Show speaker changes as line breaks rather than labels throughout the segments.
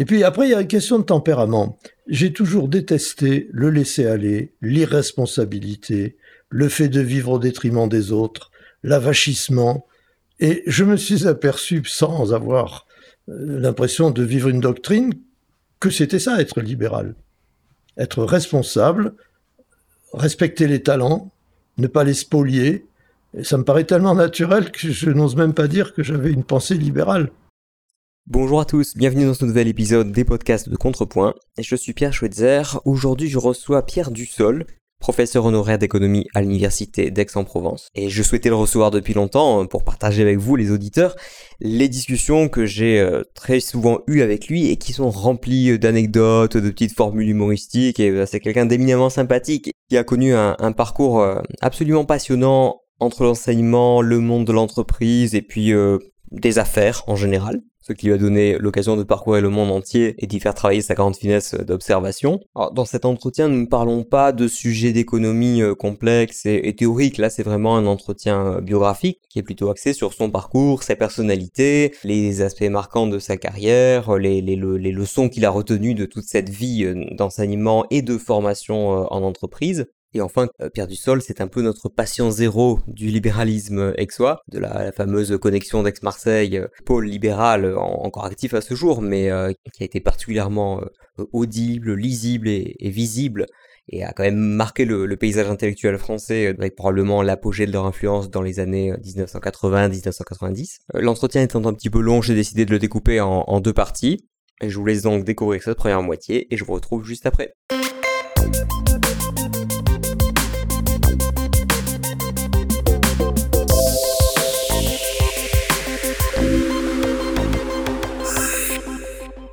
Et puis après, il y a une question de tempérament. J'ai toujours détesté le laisser-aller, l'irresponsabilité, le fait de vivre au détriment des autres, l'avachissement. Et je me suis aperçu, sans avoir euh, l'impression de vivre une doctrine, que c'était ça, être libéral. Être responsable, respecter les talents, ne pas les spolier. Ça me paraît tellement naturel que je n'ose même pas dire que j'avais une pensée libérale.
Bonjour à tous, bienvenue dans ce nouvel épisode des podcasts de Contrepoint. Je suis Pierre Schweitzer. Aujourd'hui, je reçois Pierre Dussol, professeur honoraire d'économie à l'université d'Aix-en-Provence. Et je souhaitais le recevoir depuis longtemps euh, pour partager avec vous, les auditeurs, les discussions que j'ai euh, très souvent eues avec lui et qui sont remplies d'anecdotes, de petites formules humoristiques. Et euh, c'est quelqu'un d'éminemment sympathique qui a connu un parcours absolument passionnant entre l'enseignement, le monde de l'entreprise et puis des affaires en général ce qui lui a donné l'occasion de parcourir le monde entier et d'y faire travailler sa grande finesse d'observation. Dans cet entretien, nous ne parlons pas de sujets d'économie euh, complexes et, théoriques, là c'est vraiment un entretien euh, biographique qui est plutôt axé sur son parcours, sa personnalité, les aspects marquants de sa carrière, les, leçons qu'il a retenues de toute cette vie euh, d'enseignement et de formation en entreprise. Et enfin, euh, Pierre Dussol, c'est un peu notre patient zéro du libéralisme aixois, de la, fameuse connexion d'Aix-Marseille, euh, pôle libéral encore actif à ce jour, mais euh, qui a été particulièrement audible, lisible et, visible, et a quand même marqué le, paysage intellectuel français avec probablement l'apogée de leur influence dans les années 1980-1990. L'entretien étant un petit peu long, j'ai décidé de le découper en, deux parties, je vous laisse donc découvrir cette première moitié, et je vous retrouve juste après.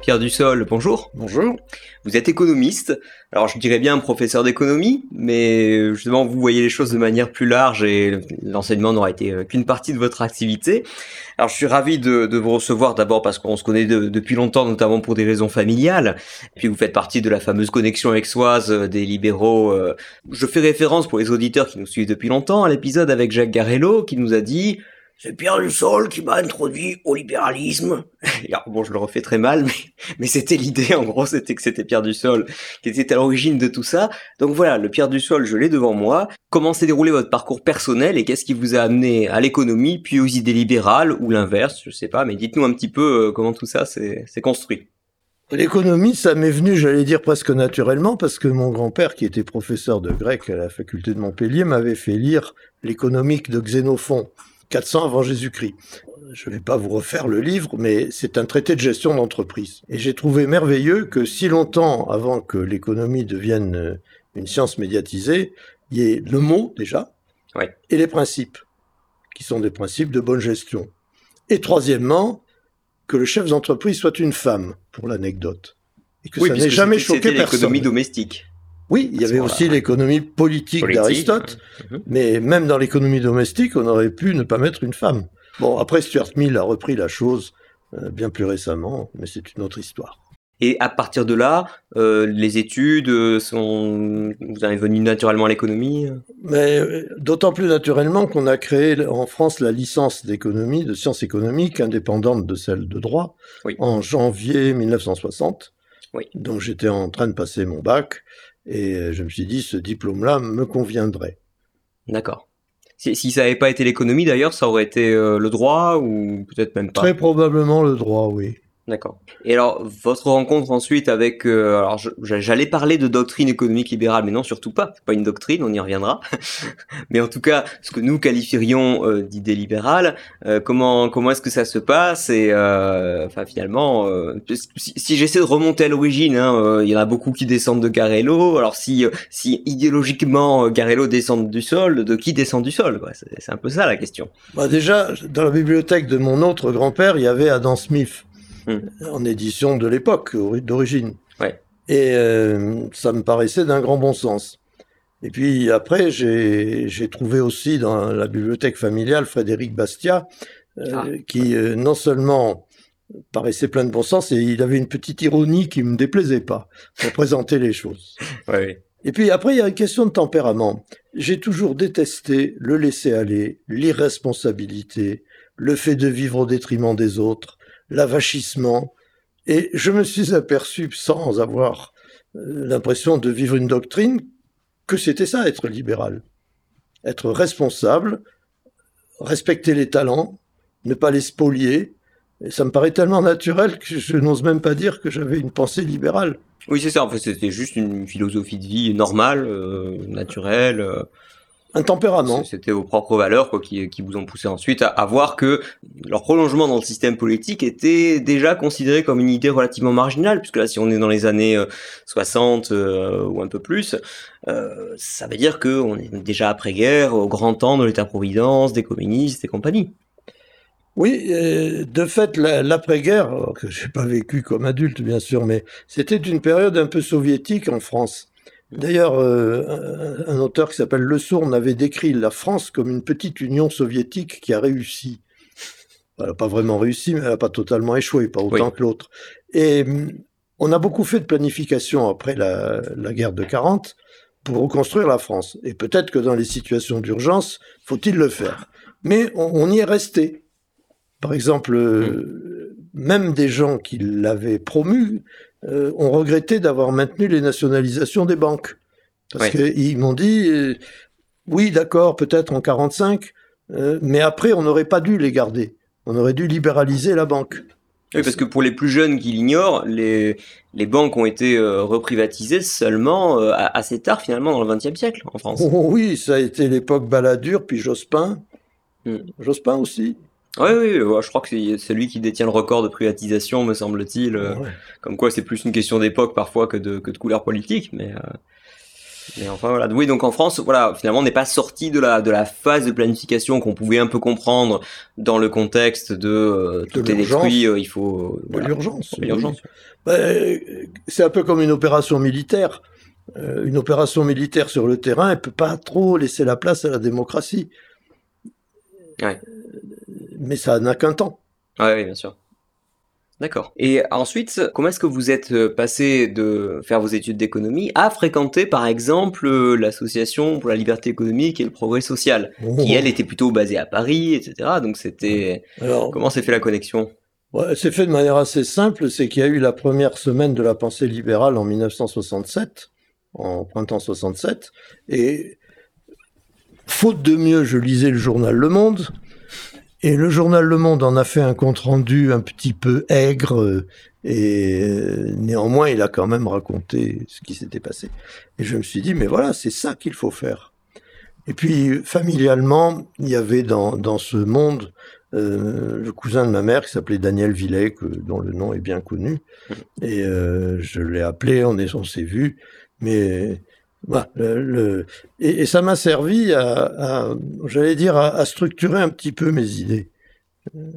Pierre Dussol, bonjour.
Bonjour.
Vous êtes économiste. Alors je dirais bien professeur d'économie, mais justement vous voyez les choses de manière plus large et l'enseignement n'aura été euh, qu'une partie de votre activité. Alors je suis ravi de, vous recevoir d'abord parce qu'on se connaît depuis longtemps, notamment pour des raisons familiales. puis vous faites partie de la fameuse connexion exoise des libéraux. Euh. Je fais référence pour les auditeurs qui nous suivent depuis longtemps à l'épisode avec Jacques Garello qui nous a dit c'est Pierre Dussol qui m'a introduit au libéralisme. bon, je le refais très mal, mais, mais c'était l'idée, en gros, c'était que c'était Pierre Dussol qui était à l'origine de tout ça. Donc voilà, le Pierre Dussol, je l'ai devant moi. Comment s'est déroulé votre parcours personnel et qu'est-ce qui vous a amené à l'économie, puis aux idées libérales, ou l'inverse, je sais pas, mais dites-nous un petit peu euh, comment tout ça s'est construit.
L'économie, ça m'est venu, j'allais dire presque naturellement, parce que mon grand-père, qui était professeur de grec à la faculté de Montpellier, m'avait fait lire l'économique de Xénophon. 400 avant Jésus-Christ. Je ne vais pas vous refaire le livre, mais c'est un traité de gestion d'entreprise. Et j'ai trouvé merveilleux que si longtemps avant que l'économie devienne euh, une science médiatisée, il y ait le mot déjà et les principes, qui sont des principes de bonne gestion. Et troisièmement, que le chef d'entreprise soit une femme, pour l'anecdote.
Et que ça n'ait jamais choqué personne. l'économie domestique.
Oui, il y avait aussi l'économie politique, d'Aristote, mhm. mais même dans l'économie domestique, on aurait pu ne pas mettre une femme. Bon, après, Stuart Mill a repris la chose euh, bien plus récemment, mais c'est une autre histoire.
Et à partir de là, euh, les études euh, sont, vous avez venu naturellement à l'économie
Mais d'autant plus naturellement qu'on a créé en France la licence d'économie, de sciences économiques, indépendante de celle de droit, en janvier 1960. Oui. Donc j'étais en train de passer mon bac et euh, je me suis dit, ce diplôme-là me conviendrait.
D'accord. Si, ça n'avait pas été l'économie, d'ailleurs, ça aurait été euh, le droit ou peut-être même pas?
Très probablement le droit, oui.
D'accord. Et alors, votre rencontre ensuite avec... Euh, alors, j'allais parler de doctrine économique libérale, mais non, surtout pas. C'est pas une doctrine, on y reviendra. mais en tout cas, ce que nous qualifierions euh, d'idée libérale, euh, comment comment est-ce que ça se passe Et enfin, finalement, si, j'essaie de remonter à l'origine, hein, il y en a beaucoup qui descendent de Garello. Alors, si si idéologiquement Garello descend du sol, de qui descend du sol? C'est un peu ça la question.
Bah déjà, dans la bibliothèque de mon autre grand-père, il y avait Adam Smith. Hmm. en édition de l'époque, d'origine. Et euh, ça me paraissait d'un grand bon sens. Et puis après, j'ai trouvé aussi dans la bibliothèque familiale Frédéric Bastia, euh, ah. qui euh, non seulement paraissait plein de bon sens, et il avait une petite ironie qui me déplaisait pas, pour présenter les choses. Et puis après, il y a une question de tempérament. J'ai toujours détesté le laisser-aller, l'irresponsabilité, le fait de vivre au détriment des autres, l'avachissement. Et je me suis aperçu, sans avoir euh, l'impression de vivre une doctrine, que c'était ça, être libéral. Être responsable, respecter les talents, ne pas les spolier. Et ça me paraît tellement naturel que je n'ose même pas dire que j'avais une pensée libérale.
Oui, c'est ça. En fait, c'était juste une philosophie de vie normale, euh, naturelle. Euh,
un tempérament.
C'était vos propres valeurs quoi, qui, qui vous ont poussé ensuite à, voir que leur prolongement dans le système politique était déjà considéré comme une idée relativement marginale, puisque là, si on est dans les années 60 euh, ou un peu plus, euh, ça veut dire qu'on est déjà après-guerre, au grand temps de l'État-providence, des communistes et compagnie.
Oui, de fait, l'après-guerre, que j'ai pas vécu comme adulte bien sûr, mais c'était une période un peu soviétique en France. D'ailleurs, euh, un auteur qui s'appelle Le Sourn avait décrit la France comme une petite union soviétique qui a réussi. Elle n'a pas vraiment réussi, mais elle n'a pas totalement échoué, pas autant que l'autre. Et hum, on a beaucoup fait de planification après la, guerre de 40 pour reconstruire la France. Et peut-être que dans les situations d'urgence, faut-il le faire. Mais on, y est resté. Par exemple, euh, même des gens qui l'avaient promu euh, ont regretté d'avoir maintenu les nationalisations des banques. Parce qu'ils m'ont dit, euh, oui, d'accord, peut-être en 45, euh, mais après, on n'aurait pas dû les garder. On aurait dû libéraliser la banque.
Oui, parce que pour les plus jeunes qui l'ignorent, les, les banques ont été reprivatisées seulement assez tard, finalement, dans le XXe siècle, en France.
Oh, oui, ça a été l'époque Balladur, puis Jospin. Hmm. Jospin aussi.
Oui, oui, je crois que c'est lui qui détient le record de privatisation, me semble-t-il. Euh, comme quoi, c'est plus une question d'époque parfois que de, que de couleur politique, mais, euh, mais enfin voilà. Oui, donc en France, voilà, finalement, on n'est pas sorti de la, de la phase de planification qu'on pouvait un peu comprendre dans le contexte de euh, tout est détruit, il faut.
l'urgence. Bah, c'est un peu comme une opération militaire. une opération militaire sur le terrain, elle peut pas trop laisser la place à la démocratie.
Ouais
mais ça n'a qu'un temps.
Oui, bien sûr. D'accord. Et ensuite, comment est-ce que vous êtes euh, passé de faire vos études d'économie à fréquenter, par exemple, euh, l'association pour la liberté économique et le progrès social, qui elle était plutôt basée à Paris, etc. Donc c'était comment s'est fait la connexion?
Ouais, C'est fait de manière assez simple. C'est qu'il y a eu la première semaine de la pensée libérale en 1967, en printemps 67, et faute de mieux, je lisais le journal Le Monde. Et le journal Le Monde en a fait un compte-rendu un petit peu aigre, euh, et euh, néanmoins, il a quand même raconté ce qui s'était passé. Et je me suis dit, mais voilà, c'est ça qu'il faut faire. Et puis, familialement, il y avait dans, dans ce monde euh, le cousin de ma mère qui s'appelait Daniel Villet, dont le nom est bien connu. Et je l'ai appelé, on s'est on vu, mais bah, le, et, ça m'a servi à, j'allais dire, à, structurer un petit peu mes idées. Euh,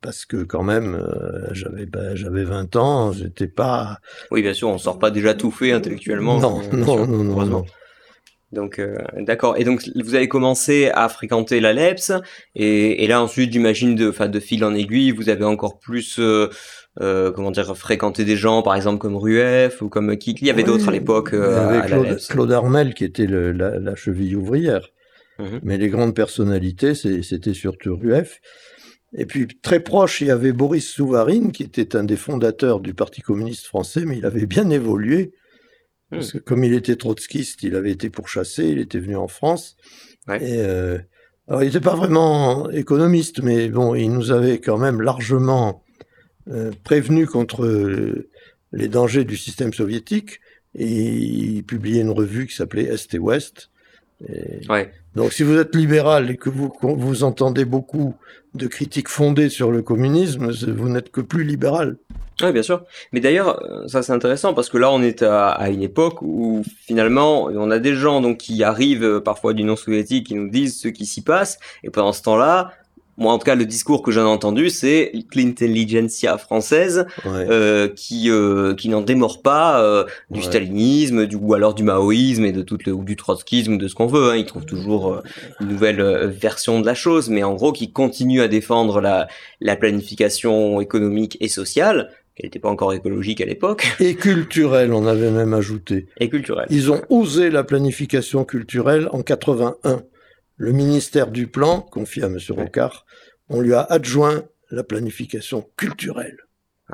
parce que quand même, euh, j'avais bah, j'avais 20 ans, j'étais pas.
Oui, bien sûr, on sort pas déjà tout fait intellectuellement.
Non, non, non, non,
Donc, euh, d'accord. Et donc, vous avez commencé à fréquenter la LEPS, et, et là ensuite, j'imagine, de, de fil en aiguille, vous avez encore plus euh, comment dire, fréquenter des gens, par exemple comme Rueff ou comme qui Il y avait d'autres à l'époque.
Euh, Claude, Claude, Armel qui était le, la, cheville ouvrière. Mhm. Mais les grandes personnalités, c'était surtout Rueff. Et puis très proche, il y avait Boris Souvarine, qui était un des fondateurs du Parti communiste français, mais il avait bien évolué. Hmm. Parce que comme il était trotskiste, il avait été pourchassé, il était venu en France. Et euh, alors il n'était pas vraiment économiste, mais bon, il nous avait quand même largement euh, prévenu contre euh, les dangers du système soviétique et il publiait une revue qui s'appelait Est et Ouest. Donc si vous êtes libéral et que vous, vous entendez beaucoup de critiques fondées sur le communisme, vous n'êtes que plus libéral.
Oui, bien sûr. Mais d'ailleurs, euh, ça c'est intéressant parce que là, on est à, une époque où finalement, on a des gens donc qui arrivent parfois du non soviétique qui nous disent ce qui s'y passe, et pendant ce temps-là, moi en tout cas le discours que j'en ai entendu c'est l'intelligentsia française euh, qui euh, qui n'en démord pas euh, du stalinisme du ou alors du maoïsme et de tout le ou du trotskisme de ce qu'on veut hein. ils trouvent toujours euh, une nouvelle euh, version de la chose mais en gros qui continue à défendre la la planification économique et sociale qui n'était pas encore écologique à l'époque.
Et culturelle, on avait même ajouté.
Et culturelle.
Ils ont osé la planification culturelle en 81 le ministère du Plan, confié à M. Rocard, on lui a adjoint la planification culturelle.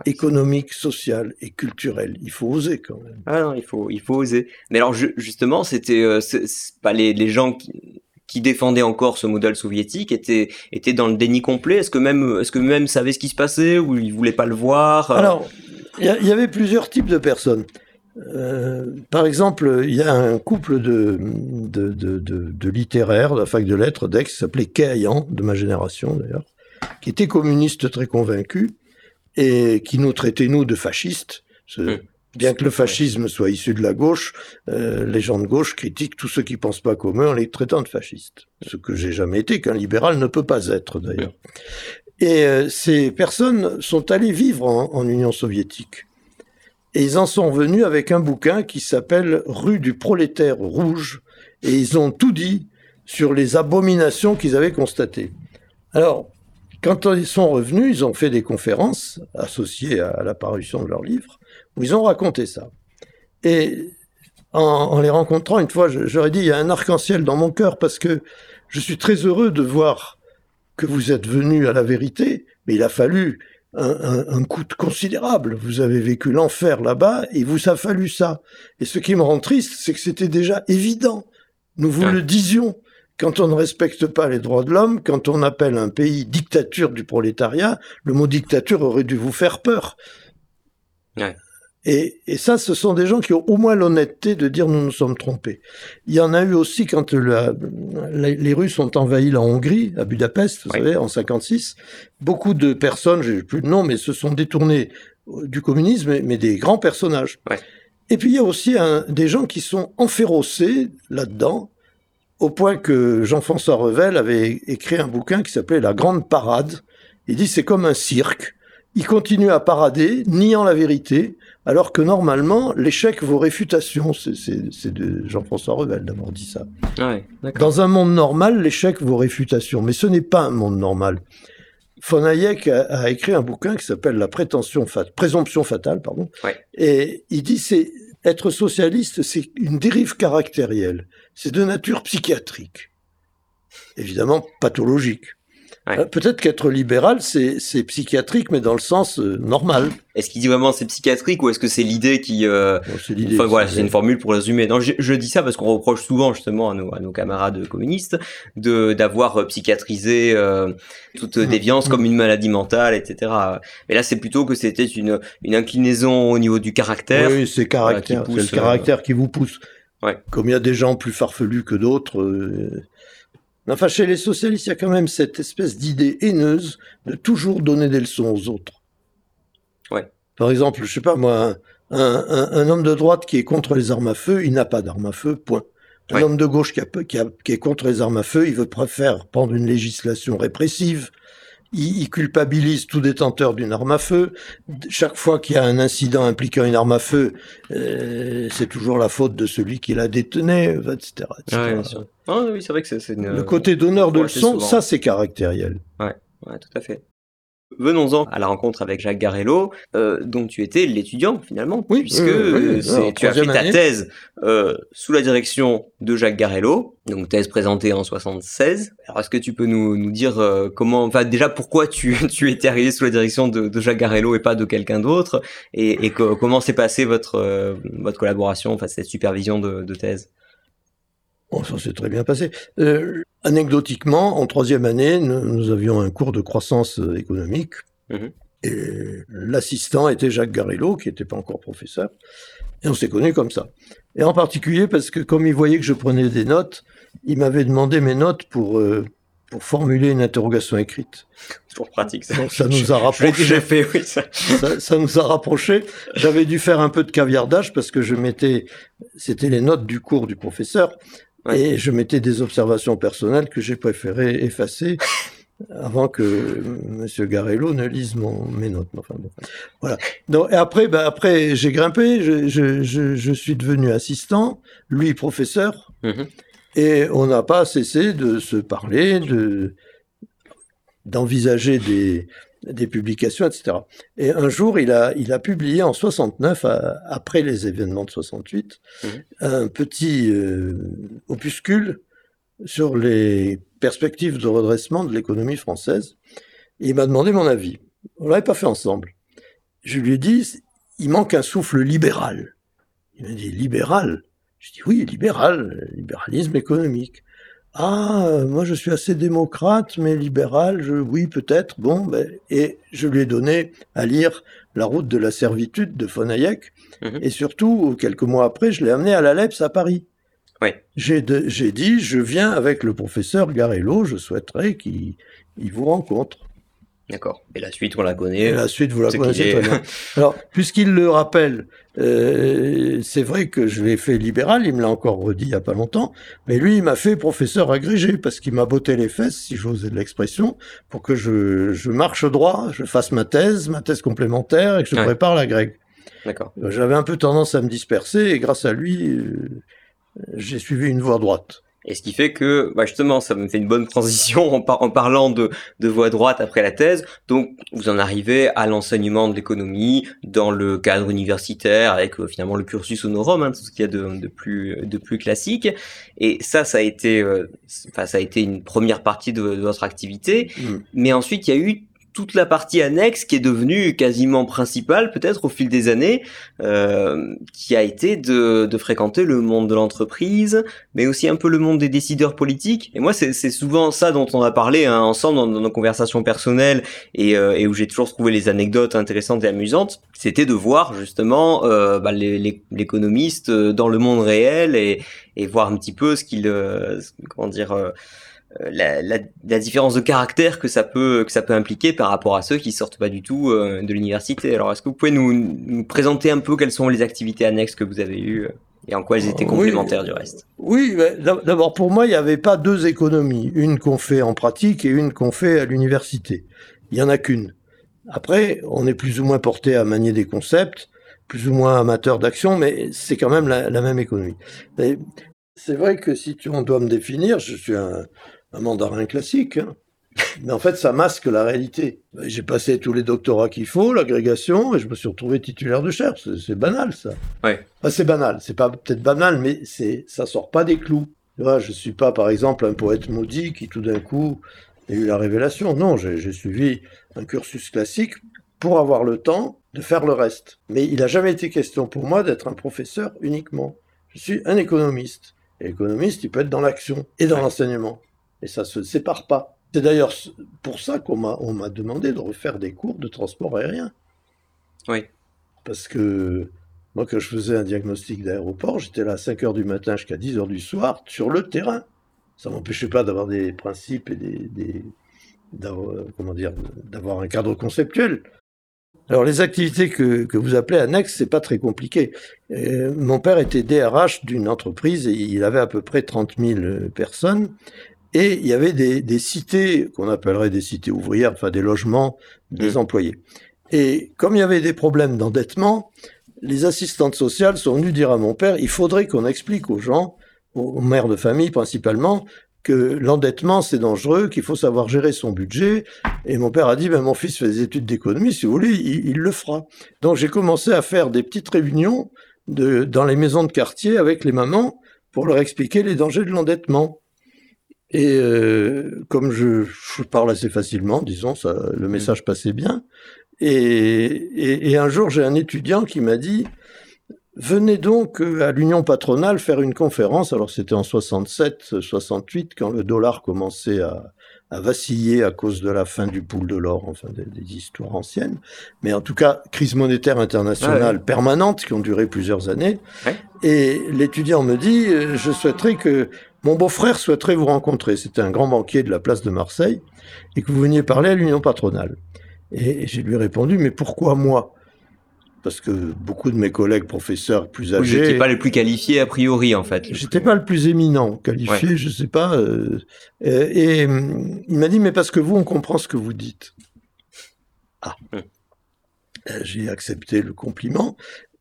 économique, social et culturel. Il faut oser quand même.
Ah non, il faut, il faut oser. Mais alors justement, c'était euh, pas les, les gens qui, qui défendaient encore ce modèle soviétique étaient, étaient dans le déni complet Est-ce que même, est-ce que même savaient ce qui se passait ou ils voulaient pas le voir
Alors, il y, avait plusieurs types de personnes. Euh, par exemple, il y a un couple de, de, de, de, littéraires de la fac de lettres d'Aix qui s'appelait Kayan, de ma génération d'ailleurs, qui était communiste très convaincu et qui nous traitait, nous, de fascistes. Bien que le fascisme soit issu de la gauche, euh, les gens de gauche critiquent tous ceux qui pensent pas comme eux en les traitant de fascistes. Ce que j'ai jamais été, qu'un libéral ne peut pas être d'ailleurs. Et euh, ces personnes sont allées vivre en, Union soviétique. Et ils en sont venus avec un bouquin qui s'appelle Rue du prolétaire rouge. Et ils ont tout dit sur les abominations qu'ils avaient constatées. Alors, quand ils sont revenus, ils ont fait des conférences associées à la parution de leur livre où ils ont raconté ça. Et en, les rencontrant une fois, j'aurais dit, il y a un arc-en-ciel dans mon cœur parce que je suis très heureux de voir que vous êtes venu à la vérité, mais il a fallu un, un, coût considérable. Vous avez vécu l'enfer là-bas et vous a fallu ça. Et ce qui me rend triste, c'est que c'était déjà évident. Nous vous le disions. Quand on ne respecte pas les droits de l'homme, quand on appelle un pays dictature du prolétariat, le mot dictature aurait dû vous faire peur. Ouais. Et, et, ça, ce sont des gens qui ont au moins l'honnêteté de dire nous nous sommes trompés. Il y en a eu aussi quand la, les Russes ont envahi la Hongrie, à Budapest, vous savez, en 56. Beaucoup de personnes, j'ai plus de nom, mais se sont détournées du communisme, mais, des grands personnages. Et puis il y a aussi un, des gens qui sont enferrocés là-dedans, au point que Jean-François Revel avait écrit un bouquin qui s'appelait La Grande Parade. Il dit c'est comme un cirque. Il continue à parader, niant la vérité, alors que normalement, l'échec vaut réfutation. C'est de Jean-François Revel d'avoir dit ça. Dans un monde normal, l'échec vaut réfutation, mais ce n'est pas un monde normal. Von Hayek a, écrit un bouquin qui s'appelle La prétention présomption fatale, pardon, et il dit c'est être socialiste, c'est une dérive caractérielle, c'est de nature psychiatrique, évidemment pathologique. Euh, peut-être qu'être libéral, c'est psychiatrique, mais dans le sens euh, normal.
Est-ce qu'il dit vraiment c'est psychiatrique ou est-ce que c'est l'idée qui... Euh... c'est l'idée. Enfin voilà, c'est une formule pour résumer. Non, je, dis ça parce qu'on reproche souvent justement à nos, à nos camarades communistes de d'avoir euh, psychiatrisé toute mmh. déviance comme une maladie mentale, etc. Mais là, c'est plutôt que c'était une, une inclinaison au niveau du caractère.
Oui, c'est caractère, c'est le caractère qui vous pousse. Ouais. Comme il y a des gens plus farfelus que d'autres, Enfin, chez les socialistes, il y a quand même cette espèce d'idée haineuse de toujours donner des leçons aux autres. Ouais. Par exemple, je sais pas moi, un, homme de droite qui est contre les armes à feu, il n'a pas d'armes à feu, point. Un homme de gauche qui, qui, est contre les armes à feu, il veut préférer prendre une législation répressive il, culpabilise tout détenteur d'une arme à feu. Chaque fois qu'il y a un incident impliquant une arme à feu, euh, c'est toujours la faute de celui qui la détenait, etc.
Sûr. Ah, oui, c'est vrai que c'est
Le côté donneur de leçons, ça c'est caractériel.
Ouais, ouais, tout à fait. Venons-en à la rencontre avec Jacques Garello, euh, dont tu étais l'étudiant finalement, oui, puisque euh, tu as fait ta thèse euh, sous la direction de Jacques Garello, donc thèse présentée en 76. Alors est-ce que tu peux nous, nous dire euh, comment, enfin déjà pourquoi tu, tu étais arrivé sous la direction de, de Jacques Garello et pas de quelqu'un d'autre, et, et comment s'est passée votre, euh, votre collaboration, enfin cette supervision de, de thèse?
Bon, ça s'est très bien passé. Euh, anecdotiquement, en troisième année, nous, avions un cours de croissance euh, économique. Mhm. Et l'assistant était Jacques Garello, qui n'était pas encore professeur. Et on s'est connus comme ça. Et en particulier parce que comme il voyait que je prenais des notes, il m'avait demandé mes notes pour, euh, pour formuler une interrogation écrite.
C'est toujours pratique, ça.
ça nous a rapprochés. fait, oui, ça. ça. nous a rapprochés. J'avais dû faire un peu de caviardage parce que je mettais, c'était les notes du cours du professeur. Et je mettais des observations personnelles que j'ai préféré effacer avant que M. Garello ne lise mon, mes notes. Enfin, bon. Voilà. Donc, et après, ben, après j'ai grimpé, je, je, je, je, suis devenu assistant, lui professeur, mm-hmm. et on n'a pas cessé de se parler, de d'envisager des, des publications, etc. Et un jour, il a, il a publié en 69, après les événements de 68, mmh. un petit euh, opuscule sur les perspectives de redressement de l'économie française. il m'a demandé mon avis. On l'avait pas fait ensemble. je lui ai dit, il manque un souffle libéral. Il m'a dit, libéral? Je dis, oui, libéral, libéralisme économique. Ah, moi je suis assez démocrate, mais libéral, je, oui peut-être, bon, ben, et je lui ai donné à lire La route de la servitude de von Hayek, mhm. et surtout, quelques mois après, je l'ai amené à la LEPS à Paris.
Oui.
J'ai dit, je viens avec le professeur Garello, je souhaiterais qu'il vous rencontre.
D'accord. Et la suite, on la connaît.
la suite, vous la connaissez très bien. Alors, puisqu'il le rappelle, euh, c'est vrai que je l'ai fait libéral, il me l'a encore redit il n'y a pas longtemps, mais lui, il m'a fait professeur agrégé, parce qu'il m'a botté les fesses, si j'ose l'expression, pour que je, je, marche droit, je fasse ma thèse, ma thèse complémentaire, et que je prépare la grecque.
D'accord.
Euh, j'avais un peu tendance à me disperser, et grâce à lui, euh, j'ai suivi une voie droite.
Et ce qui fait que, bah justement, ça me fait une bonne transition en, en parlant de, de voie droite après la thèse. Donc, vous en arrivez à l'enseignement de l'économie dans le cadre universitaire avec euh, finalement le cursus honorum, hein, tout ce qu'il y a de, de, plus, de plus classique. Et ça, ça a été, euh, enfin, ça a été une première partie de, votre activité. Mmh. Mais ensuite, il y a eu toute la partie annexe qui est devenue quasiment principale peut-être au fil des années, euh, qui a été de, de, fréquenter le monde de l'entreprise, mais aussi un peu le monde des décideurs politiques. Et moi, c'est souvent ça dont on a parlé hein, ensemble dans, nos conversations personnelles et, euh, et où j'ai toujours trouvé les anecdotes intéressantes et amusantes. C'était de voir justement euh, bah, l'économiste dans le monde réel et, et voir un petit peu ce qu'il, euh, comment dire euh, la, la, la, différence de caractère que ça peut que ça peut impliquer par rapport à ceux qui sortent pas du tout euh, de l'université. Alors, est-ce que vous pouvez nous, nous, présenter un peu quelles sont les activités annexes que vous avez eues euh, et en quoi elles étaient complémentaires du reste?
Oui, d'abord pour moi, il n'y avait pas deux économies, une qu'on fait en pratique et une qu'on fait à l'université. Il y en a qu'une. Après, on est plus ou moins porté à manier des concepts, plus ou moins amateur d'action, mais c'est quand même la, la même économie. C'est vrai que si tu, on doit me définir, je suis un, un mandarin classique. Hein. Mais en fait, ça masque la réalité. J'ai passé tous les doctorats qu'il faut, l'agrégation, et je me suis retrouvé titulaire de chaire. C'est banal, ça.
Ouais.
c'est banal. C'est pas peut-être banal, mais c'est ça sort pas des clous. Tu vois, je suis pas, par exemple, un poète maudit qui tout d'un coup a eu la révélation. Non, j'ai suivi un cursus classique pour avoir le temps de faire le reste. Mais il n'a jamais été question pour moi d'être un professeur uniquement. Je suis un économiste. Et l'économiste, il peut être dans l'action et dans l'enseignement. Et ça se sépare pas. C'est d'ailleurs pour ça qu'on m'a, demandé de refaire des cours de transport aérien.
Oui.
Parce que moi, quand je faisais un diagnostic d'aéroport, j'étais là à 5 heures du matin jusqu'à 10 heures du soir sur le terrain. Ça m'empêchait pas d'avoir des principes et des, des d'avoir, comment dire, d'avoir un cadre conceptuel. Alors les activités que, que vous appelez annexes, c'est pas très compliqué. Euh, mon père était DRH d'une entreprise et il avait à peu près 30 000 personnes et il y avait des, des cités qu'on appellerait des cités ouvrières, enfin des logements des mmh. employés. Et comme il y avait des problèmes d'endettement, les assistantes sociales sont venues dire à mon père, il faudrait qu'on explique aux gens, aux mères de famille principalement, que l'endettement c'est dangereux, qu'il faut savoir gérer son budget. Et mon père a dit, ben, mon fils fait des études d'économie, si vous voulez, il, il le fera. Donc j'ai commencé à faire des petites réunions de, dans les maisons de quartier avec les mamans pour leur expliquer les dangers de l'endettement. Et euh, comme je, je, parle assez facilement, disons, ça, le mmh. message passait bien. Et, et, et un jour, j'ai un étudiant qui m'a dit Venez donc euh, à l'Union patronale faire une conférence. Alors, c'était en 67, 68, quand le dollar commençait à, à, vaciller à cause de la fin du pool de l'or, enfin des, des, histoires anciennes. Mais en tout cas, crise monétaire internationale ouais. permanente qui ont duré plusieurs années.
Ouais.
Et l'étudiant me dit euh, Je souhaiterais que mon beau-frère souhaiterait vous rencontrer. C'était un grand banquier de la place de Marseille et que vous veniez parler à l'union patronale. Et j'ai lui répondu, mais pourquoi moi? Parce que beaucoup de mes collègues professeurs plus âgés...
Vous n'étiez pas le plus qualifié a priori, en fait.
J'étais pas le plus éminent. Qualifié, ouais. je sais pas. Euh, et, et il m'a dit, mais parce que vous, on comprend ce que vous dites. Ah. Hum. J'ai accepté le compliment.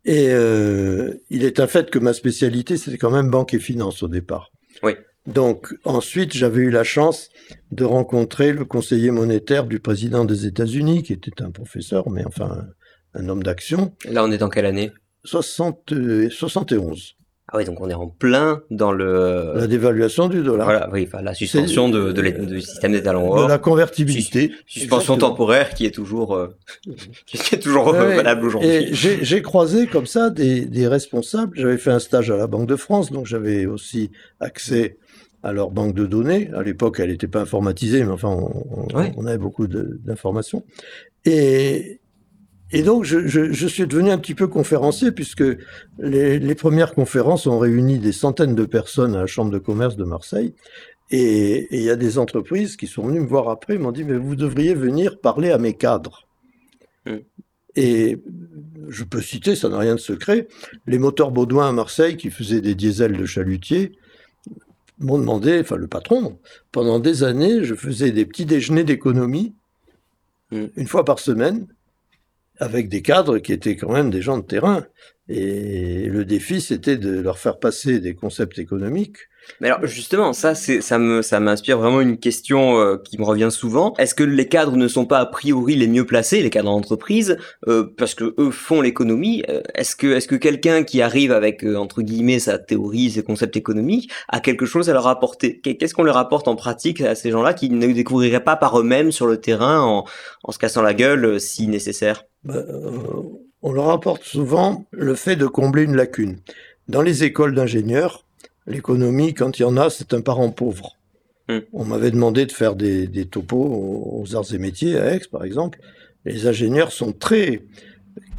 Et euh, il est un fait que ma spécialité, c'était quand même banque et finance au départ.
Oui.
Donc ensuite, j'avais eu la chance de rencontrer le conseiller monétaire du président des États-Unis, qui était un professeur, mais enfin un, un homme d'action.
Là, on est dans quelle année?
60, 71.
Ah oui, donc on est en plein dans le...
La dévaluation du dollar.
Voilà, oui, enfin, la suspension de, de, du système des talons
De la convertibilité.
suspension temporaire qui est toujours, euh, qui est toujours valable aujourd'hui.
J'ai croisé comme ça des, des responsables. J'avais fait un stage à la Banque de France, donc j'avais aussi accès à leur banque de données. À l'époque, elle n'était pas informatisée, mais enfin, on, on avait beaucoup d'informations. Et, et donc, je, je, je, suis devenu un petit peu conférencier puisque les, les, premières conférences ont réuni des centaines de personnes à la Chambre de commerce de Marseille. Et il y a des entreprises qui sont venues me voir après, m'ont dit, mais vous devriez venir parler à mes cadres. Mm. Et je peux citer, ça n'a rien de secret, les moteurs Baudouin à Marseille qui faisaient des diesels de chalutiers m'ont demandé, enfin le patron, pendant des années, je faisais des petits déjeuners d'économie, mm. une fois par semaine, avec des cadres qui étaient quand même des gens de terrain. Et le défi, c'était de leur faire passer des concepts économiques
mais alors justement, ça, ça me, ça m'inspire vraiment une question euh, qui me revient souvent. Est-ce que les cadres ne sont pas a priori les mieux placés, les cadres d'entreprise, euh, parce que eux font l'économie euh, Est-ce que, est-ce que quelqu'un qui arrive avec entre guillemets sa théorie, ses concepts économiques, a quelque chose à leur apporter? Qu'est-ce qu'on leur apporte en pratique à ces gens-là qui ne découvriraient pas par eux-mêmes sur le terrain en, en se cassant la gueule si nécessaire?
On leur apporte souvent le fait de combler une lacune. Dans les écoles d'ingénieurs, l'économie, quand il y en a, c'est un parent pauvre. Hmm. On m'avait demandé de faire des, des, topos aux arts et métiers à Aix, par exemple. Les ingénieurs sont très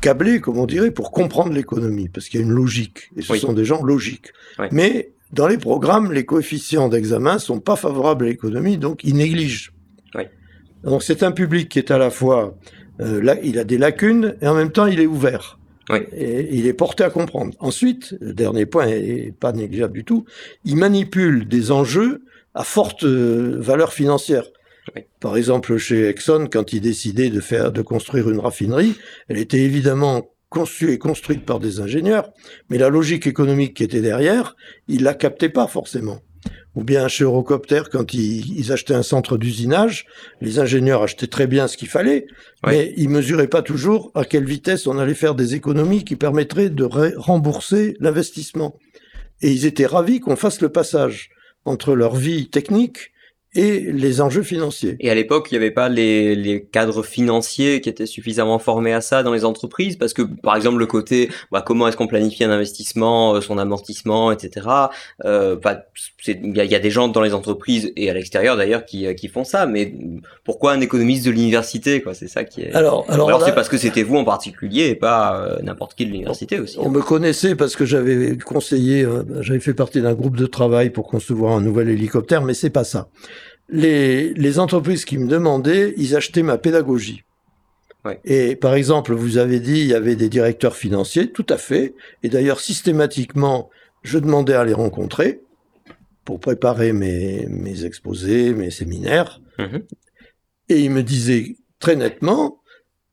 câblés, comme on dirait, pour comprendre l'économie, parce qu'il y a une logique, et ce sont des gens logiques. Mais dans les programmes, les coefficients d'examen sont pas favorables à l'économie, donc ils négligent. Donc c'est un public qui est à la fois, euh, là, il a des lacunes, et en même temps il est ouvert. Et il est porté à comprendre. Ensuite, le dernier point est pas négligeable du tout, il manipule des enjeux à forte euh, valeur financière. Par exemple, chez Exxon, quand il décidait de faire, de construire une raffinerie, elle était évidemment conçue et construite par des ingénieurs, mais la logique économique qui était derrière, il la captait pas forcément ou bien chez Eurocopter, quand ils, achetaient un centre d'usinage, les ingénieurs achetaient très bien ce qu'il fallait, mais ils mesuraient pas toujours à quelle vitesse on allait faire des économies qui permettraient de rembourser l'investissement. Et ils étaient ravis qu'on fasse le passage entre leur vie technique et les enjeux financiers.
Et à l'époque, il n'y avait pas les, les, cadres financiers qui étaient suffisamment formés à ça dans les entreprises, parce que par exemple le côté bah, comment est-ce qu'on planifie un investissement, euh, son amortissement, etc. Euh, bah, il y, a des gens dans les entreprises et à l'extérieur d'ailleurs qui, euh, qui font ça, mais pourquoi un économiste de l'université quoi? C'est ça qui est. Alors, alors, alors c'est parce que c'était vous en particulier et pas euh, n'importe qui de l'université aussi.
On me connaissait parce que j'avais conseillé, j'avais fait partie d'un groupe de travail pour concevoir un nouvel hélicoptère, mais c'est pas ça les, les entreprises qui me demandaient, ils achetaient ma pédagogie. Et par exemple, vous avez dit, il y avait des directeurs financiers, tout à fait. Et d'ailleurs, systématiquement, je demandais à les rencontrer pour préparer mes, mes exposés, mes séminaires. Mm-hmm. Et ils me disaient très nettement,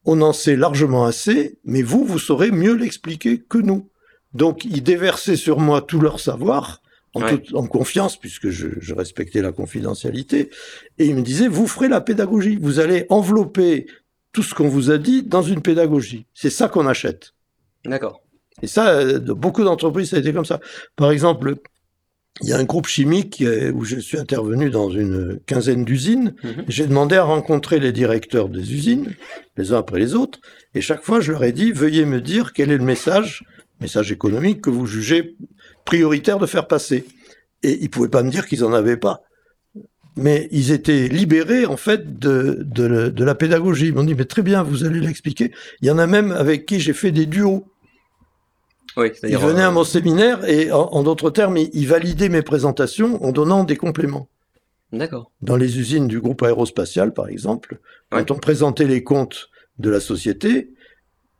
on en sait largement assez, mais vous, vous saurez mieux l'expliquer que nous. Donc, ils déversaient sur moi tout leur savoir en, confiance, puisque je, respectais la confidentialité. Et il me disait, vous ferez la pédagogie, vous allez envelopper tout ce qu'on vous a dit dans une pédagogie. C'est ça qu'on achète.
D'accord.
Et ça, beaucoup d'entreprises, ça a été comme ça. Par exemple, il y a un groupe chimique où je suis intervenu dans une quinzaine d'usines. Mhm. J'ai demandé à rencontrer les directeurs des usines, les uns après les autres, et chaque fois je leur ai dit veuillez me dire quel est le message, message économique que vous jugez prioritaire de faire passer. Et ils pouvaient pas me dire qu'ils en avaient pas. Mais ils étaient libérés, en fait, de, de, la pédagogie. Ils m'ont dit, mais très bien, vous allez l'expliquer. Il y en a même avec qui j'ai fait des duos.
Oui,
ils venaient à euh, mon séminaire et, en, d'autres termes, ils, validaient mes présentations en donnant des compléments.
D'accord.
Dans les usines du groupe aérospatial, par exemple, quand on présentait les comptes de la société,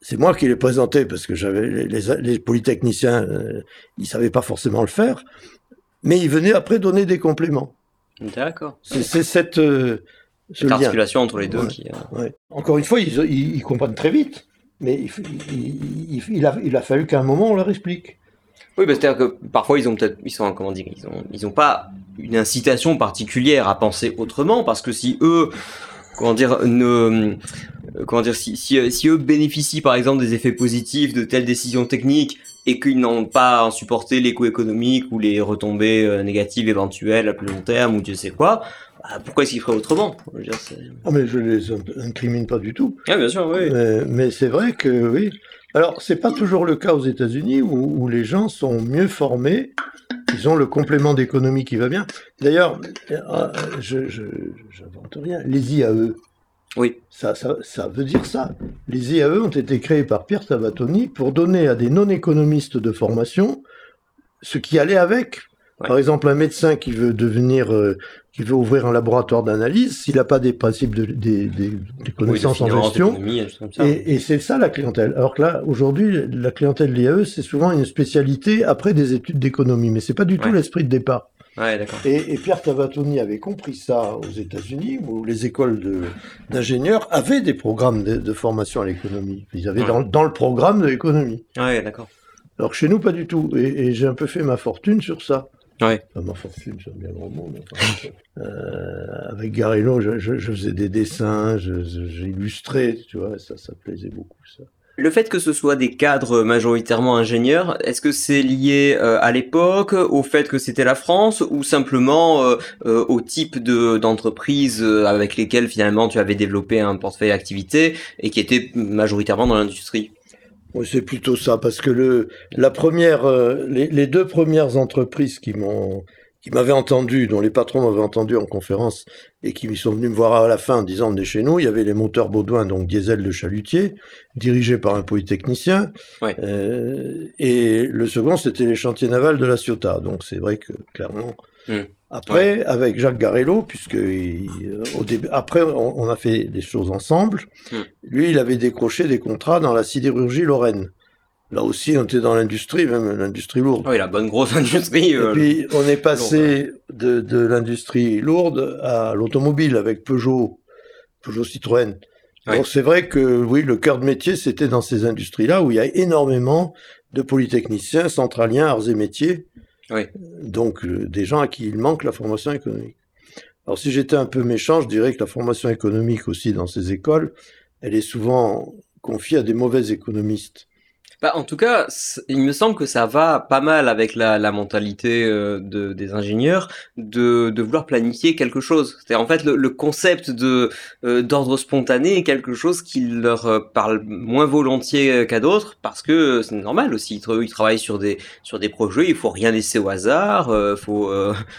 c'est moi qui les présentais parce que j'avais les, polytechniciens, euh, ils savaient pas forcément le faire, mais ils venaient après donner des compléments.
D'accord.
C'est cette, euh,
articulation entre les deux qui.
Euh, Encore une fois, ils, ils, comprennent très vite, mais il, il, a, il a fallu qu'à un moment on leur explique.
Oui, bah, c'est-à-dire que parfois ils ont peut-être, ils sont comment dire, ils ont, ils ont pas une incitation particulière à penser autrement parce que si eux comment dire, ne, comment dire, si, si, si, eux bénéficient par exemple des effets positifs de telles décisions techniques et qu'ils n'ont pas à supporter les coûts économiques ou les retombées euh, négatives éventuelles à plus long terme ou Dieu sait quoi, bah, pourquoi est-ce qu'ils feraient autrement?
Je dire, ah, mais je les incrimine pas du tout.
Ah, bien sûr, oui.
Mais, c'est vrai que oui. Alors, c'est pas toujours le cas aux États-Unis où, où, les gens sont mieux formés, ils ont le complément d'économie qui va bien. D'ailleurs, euh, je n'invente rien, les IAE,
oui.
Ça, ça, veut dire ça. Les IAE ont été créés par Pierre Tavatoni pour donner à des non-économistes de formation ce qui allait avec. Par exemple, un médecin qui veut devenir, euh, qui veut ouvrir un laboratoire d'analyse, s'il n'a pas des principes de, des, connaissances en gestion, et, et c'est ça la clientèle. Alors que là, aujourd'hui, la clientèle de l'IAE, c'est souvent une spécialité après des études d'économie, mais c'est pas du tout l'esprit de départ. et, Pierre Tavatoni avait compris ça aux États-Unis, où les écoles d'ingénieurs avaient des programmes de, formation à l'économie. Ils avaient dans, dans, le programme de l'économie.
Ouais, d'accord.
Alors chez nous, pas du tout. Et, j'ai un peu fait ma fortune sur ça.
Ouais.
ma fortune, c'est bien grand monde. euh, avec Garello, je, je, je, faisais des dessins, j'illustrais, tu vois, ça, ça plaisait beaucoup, ça.
Le fait que ce soit des cadres majoritairement ingénieurs, est-ce que c'est lié euh, à l'époque, au fait que c'était la France, ou simplement euh, euh, au type de d'entreprise avec lesquelles finalement tu avais développé un portefeuille d'activité et qui était majoritairement dans l'industrie?
Oui, c'est plutôt ça, parce que le la première, les, les, deux premières entreprises qui m'ont qui m'avaient entendu, dont les patrons m'avaient entendu en conférence et qui sont venus me voir à la fin en disant on est chez nous. Il y avait les moteurs Baudouin, donc diesel de chalutier, dirigés par un polytechnicien. Euh, et le second, c'était les chantiers navals de la Ciotat. Donc c'est vrai que clairement. Hmm. Après, avec Jacques Garello, puisque au début, après on, a fait des choses ensemble. Hmm. Lui, il avait décroché des contrats dans la sidérurgie lorraine. Là aussi, on était dans l'industrie, même l'industrie lourde.
Oui, la bonne grosse industrie.
Et puis, on est passé de, de l'industrie lourde à l'automobile avec Peugeot, Peugeot Citroën. Donc, c'est vrai que, oui, le cœur de métier, c'était dans ces industries-là où il y a énormément de polytechniciens, centraliens, arts et métiers.
Oui.
Donc, euh, des gens à qui il manque la formation économique. Alors, si j'étais un peu méchant, je dirais que la formation économique aussi dans ces écoles, elle est souvent confiée à des mauvais économistes.
Bah, en tout cas, il me semble que ça va pas mal avec la, la mentalité euh, de, des ingénieurs de, de vouloir planifier quelque chose. C'est en fait le, le concept de euh, d'ordre spontané est quelque chose qui leur euh, parle moins volontiers qu'à d'autres parce que c'est normal aussi. Ils, travaillent sur des sur des projets, il faut rien laisser au hasard, il faut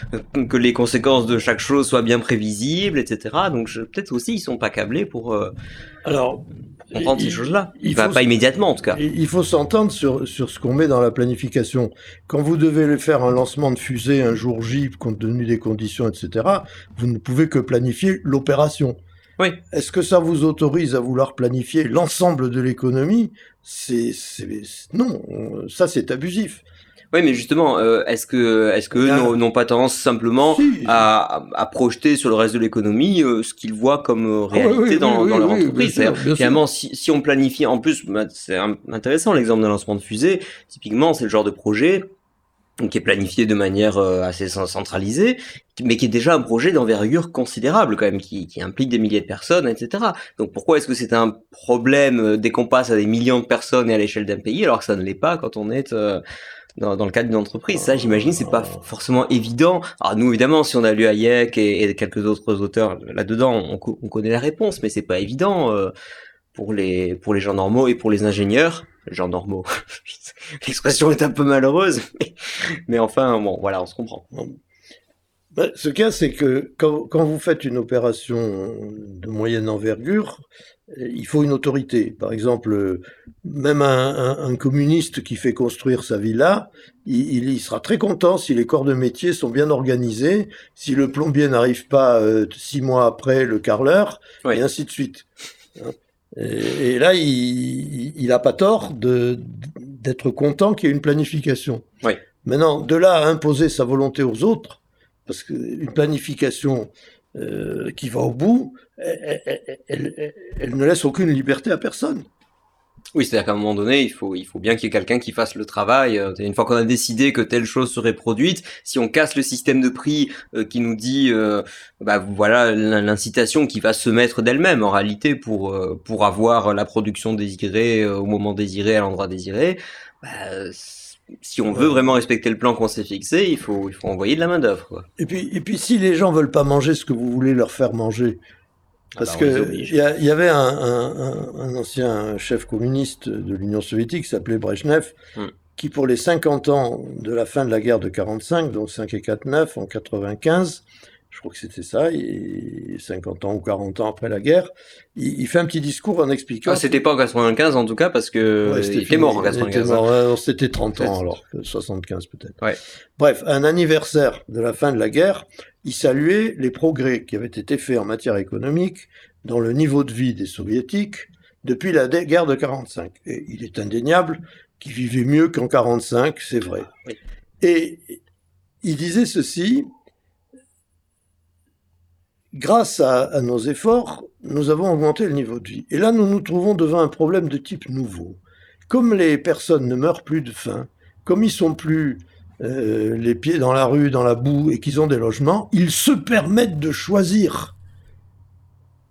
que les conséquences de chaque chose soient bien prévisibles, etc. Donc peut-être aussi ils sont pas câblés pour.
Alors
ces choses-là. Il va pas immédiatement en tout cas.
Il faut s'entendre sur, sur ce qu'on met dans la planification. Quand vous devez faire un lancement de fusée un jour J, compte tenu des conditions, etc., vous ne pouvez que planifier l'opération.
Oui.
Est-ce que ça vous autorise à vouloir planifier l'ensemble de l'économie? C'est non, ça c'est abusif.
Oui, mais justement, euh, est-ce que est-ce que n'ont pas tendance simplement à, à, projeter sur le reste de l'économie euh, ce qu'ils voient comme euh, ah réalité dans, dans leur entreprise? Finalement, si, si on planifie, en plus, bah, c'est intéressant l'exemple d'un lancement de fusée. Typiquement, c'est le genre de projet qui est planifié de manière assez centralisée, mais qui est déjà un projet d'envergure considérable quand même, qui, qui, implique des milliers de personnes, etc. Donc pourquoi est-ce que c'est un problème dès qu'on passe à des millions de personnes et à l'échelle d'un pays, alors que ça ne l'est pas quand on est dans, dans le cadre d'une entreprise. Ça, j'imagine, c'est pas forcément évident. Alors nous, évidemment, si on a lu Hayek et, et quelques autres auteurs là-dedans, on, on, connaît la réponse, mais c'est pas évident euh, pour les pour les gens normaux et pour les ingénieurs. Les gens normaux. L'expression est un peu malheureuse, mais, mais, enfin, bon, voilà, on se comprend.
Ben, ce cas, c'est que quand, quand, vous faites une opération de moyenne envergure, il faut une autorité. Par exemple, même un, communiste qui fait construire sa villa, il, il, sera très content si les corps de métier sont bien organisés, si le plombier n'arrive pas euh, six mois après le carreleur, et ainsi de suite. Et, là, il n'a pas tort d'être content qu'il y ait une planification. Maintenant, de là à imposer sa volonté aux autres, parce qu'une planification euh, qui va au bout, elle, ne laisse aucune liberté à personne.
Oui, c'est-à-dire qu'à un moment donné, il faut, il faut bien qu'il y ait quelqu'un qui fasse le travail. Euh, une fois qu'on a décidé que telle chose serait produite, si on casse le système de prix euh, qui nous dit, bah voilà, l'incitation qui va se mettre d'elle-même en réalité pour pour avoir la production désirée au moment désiré à l'endroit désiré, bah, si on veut vraiment respecter le plan qu'on s'est fixé, il faut, il faut envoyer de la main d'œuvre.
Et puis, et puis, si les gens veulent pas manger ce que vous voulez leur faire manger, ah parce bah, que il y, avait un, ancien chef communiste de l'Union soviétique qui s'appelait Brezhnev, hmm. qui pour les 50 ans de la fin de la guerre de 45, donc 5 et 4, 9, en 95, je crois que c'était ça, et 50 ans ou 40 ans après la guerre, il, fait un petit discours en expliquant...
Ah, c'était pas en 95 en tout cas, parce que il était mort en 95.
Hein. C'était 30 ans alors, 75 peut-être. Ouais. Bref, un anniversaire de la fin de la guerre, il saluait les progrès qui avaient été faits en matière économique dans le niveau de vie des soviétiques depuis la guerre de 45. Et il est indéniable qu'ils vivaient mieux qu'en 45, c'est vrai. Et il disait ceci, grâce à, nos efforts, nous avons augmenté le niveau de vie. Et là, nous nous trouvons devant un problème de type nouveau. Comme les personnes ne meurent plus de faim, comme ils sont plus euh, les pieds dans la rue, dans la boue, et qu'ils ont des logements, ils se permettent de choisir.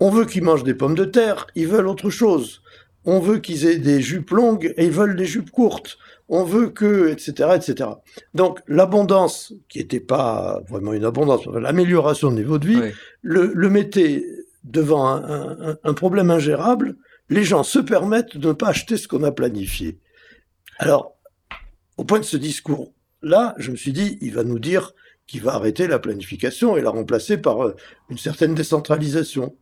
On veut qu'ils mangent des pommes de terre, ils veulent autre chose. On veut qu'ils aient des jupes longues et ils veulent des jupes courtes on veut que, etc., etc. Donc l'abondance, qui n'était pas vraiment une abondance, l'amélioration du niveau de vie, le, mettait devant un, problème ingérable. Les gens se permettent de ne pas acheter ce qu'on a planifié. Alors, au point de ce discours-là, je me suis dit, il va nous dire qu'il va arrêter la planification et la remplacer par euh, une certaine décentralisation.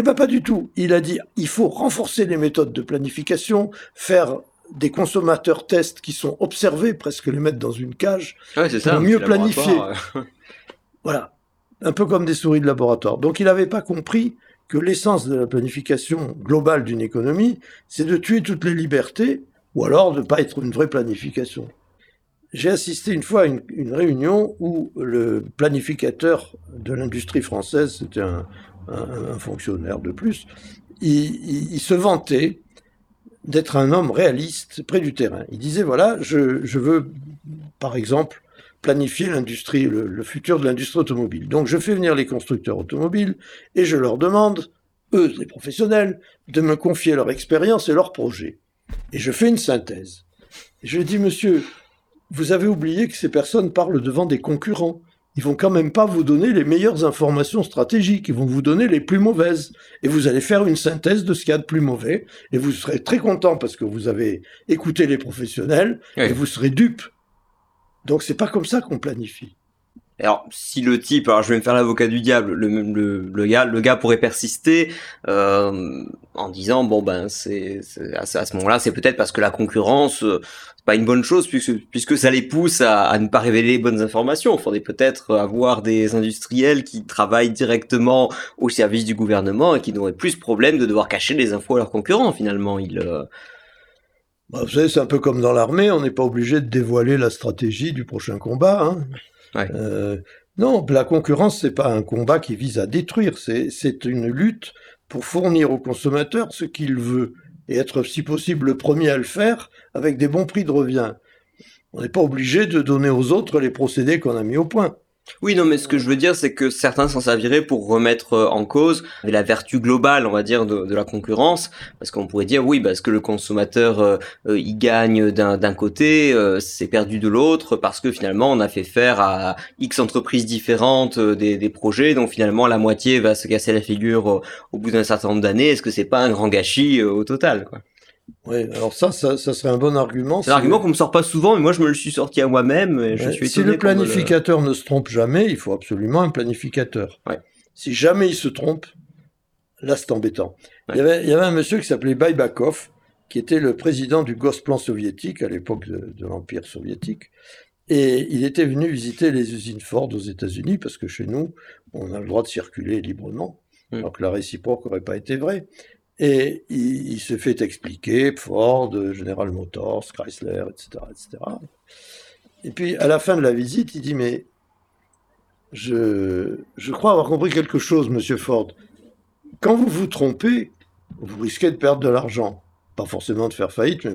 Eh bien, pas du tout. Il a dit, il faut renforcer les méthodes de planification, faire des consommateurs tests qui sont observés, presque les mettre dans une cage, pour mieux planifier. voilà, un peu comme des souris de laboratoire. Donc il n'avait pas compris que l'essence de la planification globale d'une économie, c'est de tuer toutes les libertés, ou alors de ne pas être une vraie planification. J'ai assisté une fois à une, réunion où le planificateur de l'industrie française, c'était un, fonctionnaire de plus, il se vantait d'être un homme réaliste près du terrain. Il disait, voilà, je, veux, par exemple, planifier l'industrie, le, futur de l'industrie automobile. Donc je fais venir les constructeurs automobiles et je leur demande, eux, les professionnels, de me confier leur expérience et leurs projets. Et je fais une synthèse. je lui dis, monsieur, vous avez oublié que ces personnes parlent devant des concurrents ils vont quand même pas vous donner les meilleures informations stratégiques, ils vont vous donner les plus mauvaises. Et vous allez faire une synthèse de ce qu'il y a de plus mauvais, et vous serez très content parce que vous avez écouté les professionnels, et vous serez dupe. Donc c'est pas comme ça qu'on planifie.
Alors, si le type, alors je vais me faire l'avocat du diable, le, le, le, gars, le gars pourrait persister euh, en disant bon ben c'est à, ce moment-là, c'est peut-être parce que la concurrence euh, c'est pas une bonne chose puisque puisque ça les pousse à, ne pas révéler les bonnes informations. Il faudrait peut-être avoir des industriels qui travaillent directement au service du gouvernement et qui n'auraient plus problème de devoir cacher les infos à leurs concurrents. Finalement, euh,
bah, vous savez, c'est un peu comme dans l'armée, on n'est pas obligé de dévoiler la stratégie du prochain combat. Hein. Euh, non, la concurrence, c'est pas un combat qui vise à détruire, c'est une lutte pour fournir au consommateur ce qu'il veut et être, si possible, le premier à le faire avec des bons prix de revient. On n'est pas obligé de donner aux autres les procédés qu'on a mis au point.
Oui, non, mais ce que je veux dire, c'est que certains s'en serviraient pour remettre euh, en cause la vertu globale, on va dire, de, la concurrence, parce qu'on pourrait dire, oui, parce que le consommateur, euh, euh, il gagne d'un côté, c'est perdu de l'autre, parce que finalement, on a fait faire à X entreprises différentes des, projets, donc finalement, la moitié va se casser la figure au, bout d'un certain nombre d'années. Est-ce que c'est pas un grand gâchis au total, quoi?
Oui, alors ça, ça, serait un bon argument.
C'est un argument qu'on me sort pas souvent, mais moi je me le suis sorti à moi-même. Et je suis
si le planificateur ne se trompe jamais, il faut absolument un planificateur. Si jamais il se trompe, là c'est embêtant. Il, y avait, il y avait un monsieur qui s'appelait Baybakov, qui était le président du Gosplan soviétique à l'époque de, l'Empire soviétique. Et il était venu visiter les usines Ford aux États-Unis, parce que chez nous, on a le droit de circuler librement, hmm. alors que la réciproque n'aurait pas été vraie. Et il, se fait expliquer Ford, General Motors, Chrysler, etc., etc. Et puis à la fin de la visite, il dit mais je, je crois avoir compris quelque chose, Monsieur Ford. Quand vous vous trompez, vous risquez de perdre de l'argent. Pas forcément de faire faillite, mais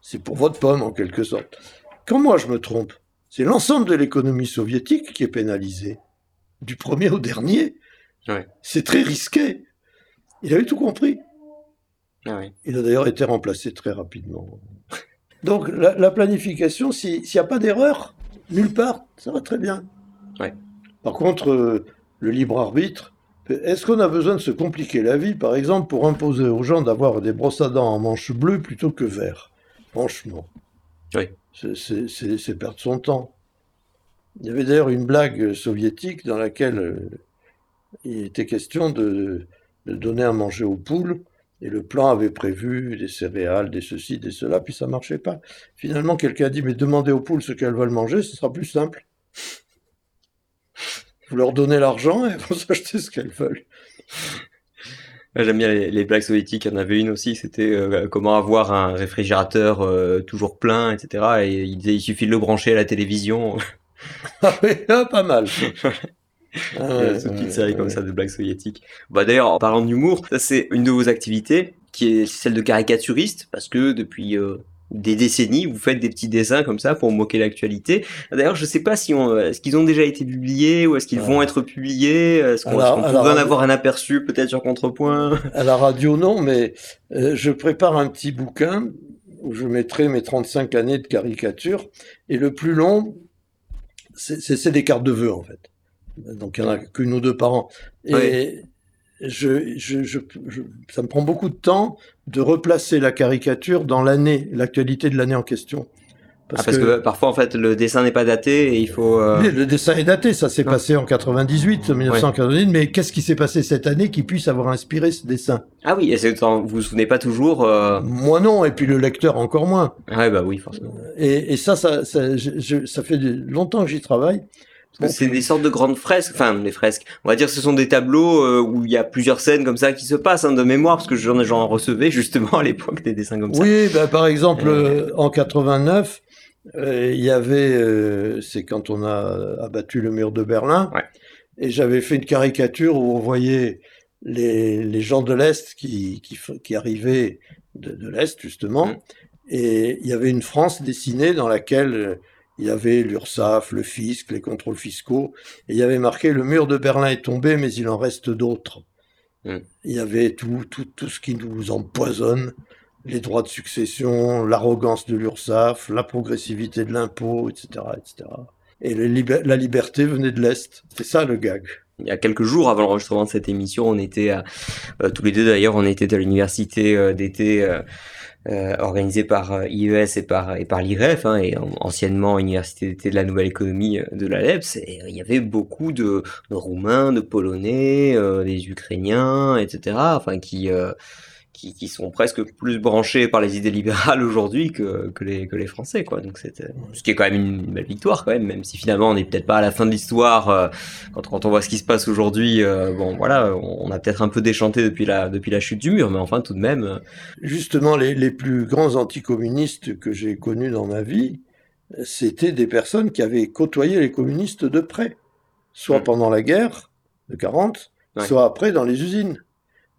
c'est pour votre pomme en quelque sorte. Quand moi je me trompe, c'est l'ensemble de l'économie soviétique qui est pénalisée, du premier au dernier. C'est très risqué. Il avait tout compris. Ah il a d'ailleurs été remplacé très rapidement. Donc la, la planification, s'il n'y a pas d'erreur, nulle part, ça va très bien.
Ouais.
Par contre, euh, le libre arbitre, est-ce qu'on a besoin de se compliquer la vie, par exemple, pour imposer aux gens d'avoir des brosses à dents en manche bleue plutôt que vert? Franchement.
Oui.
C'est perdre son temps. Il y avait d'ailleurs une blague soviétique dans laquelle euh, il était question de, de donner à manger aux poules, et le plan avait prévu des céréales, des ceci, des cela, puis ça marchait pas. Finalement, quelqu'un a dit, mais demandez aux poules ce qu'elles veulent manger, ce sera plus simple. Vous leur donnez l'argent et elles vont s'acheter ce qu'elles veulent.
J'aime bien les, les blagues soviétiques. Il y en avait une aussi, c'était euh, comment avoir un réfrigérateur euh, toujours plein, etc. Et il disait il suffit de le brancher à la télévision.
Ah oui, ah, pas mal. Ah ouais,
toute une
ouais,
série comme ça de blagues soviétiques. Bah d'ailleurs, en parlant d'humour, ça c'est une de vos activités qui est celle de caricaturiste parce que depuis euh, des décennies, vous faites des petits dessins comme ça pour moquer l'actualité. D'ailleurs, je sais pas si on, est-ce qu'ils ont déjà été publiés ou est-ce qu'ils vont être publiés? Est-ce qu'on, pourrait en avoir un aperçu peut-être sur Contrepoint?
À la radio, non, mais euh, je prépare un petit bouquin où je mettrai mes 35 années de caricature. Et le plus long, c'est des cartes de vœux, en fait. Donc, il n'y en a qu'une ou deux par an. Et
Ouais.
je, je, je, je- ça me prend beaucoup de temps de replacer la caricature dans l'année, l'actualité de l'année en question.
Ah, parce que... parfois en fait le dessin n'est pas daté et il faut. euh,
Oui, Le dessin est daté, ça s'est passé en 98, 1998, mais qu'est-ce qui s'est passé cette année qui puisse avoir inspiré ce dessin?
Ah oui, et c'est vous vous souvenez pas toujours. euh,
Moi non, et puis le lecteur encore moins.
Ouais bah oui forcément.
Et, et ça, ça, ça, je- je- ça fait longtemps que j'y travaille.
C'est des sortes de grandes fresques, enfin des fresques. On va dire que ce sont des tableaux euh, où il y a plusieurs scènes comme ça qui se passent hein, de mémoire parce que j'en j'en recevais justement à l'époque des dessins comme ça.
Oui, ben, par exemple,
Euh.
euh, en 89, euh, il y avait, c'est quand on a abattu le mur de Berlin,
Ouais.
et j'avais fait une caricature où on voyait les, les gens de l'Est qui, qui, f- qui arrivaient de, de l'Est, justement,
Mm.
et il y avait une France dessinée dans laquelle il y avait l'URSSAF, le fisc, les contrôles fiscaux, et il y avait marqué le mur de Berlin est tombé, mais il en reste d'autres.
Mm.
Il y avait tout, tout, tout ce qui nous empoisonne, les droits de succession, l'arrogance de l'URSSAF, la progressivité de l'impôt, etc., etc. Et le la liberté venait de l'Est. C'est ça le gag.
Il y a quelques jours avant l'enregistrement de cette émission, on était à, euh, tous les deux d'ailleurs, on était à l'université euh, d'été euh, organisée par euh, IES et par et l'IREF, hein, et en- anciennement Université de la Nouvelle Économie euh, de l'ALEPS. Et euh, il y avait beaucoup de, Roumains, de Polonais, des Ukrainiens, etc. Enfin qui qui, qui sont presque plus branchés par les idées libérales aujourd'hui que, que, les, que les Français, quoi. Donc c'était, ce qui est quand même une, belle victoire, quand même, même si finalement on n'est peut-être pas à la fin de l'histoire, euh, quand, quand on voit ce qui se passe aujourd'hui, euh, bon voilà, on, on a peut-être un peu déchanté depuis la, depuis la chute du mur, mais enfin tout de même. euh,
Justement, les, les plus grands anticommunistes que j'ai connus dans ma vie, c'était des personnes qui avaient côtoyé les communistes de près, soit
Mm.
pendant la guerre de 40,
Ouais.
soit après dans les usines.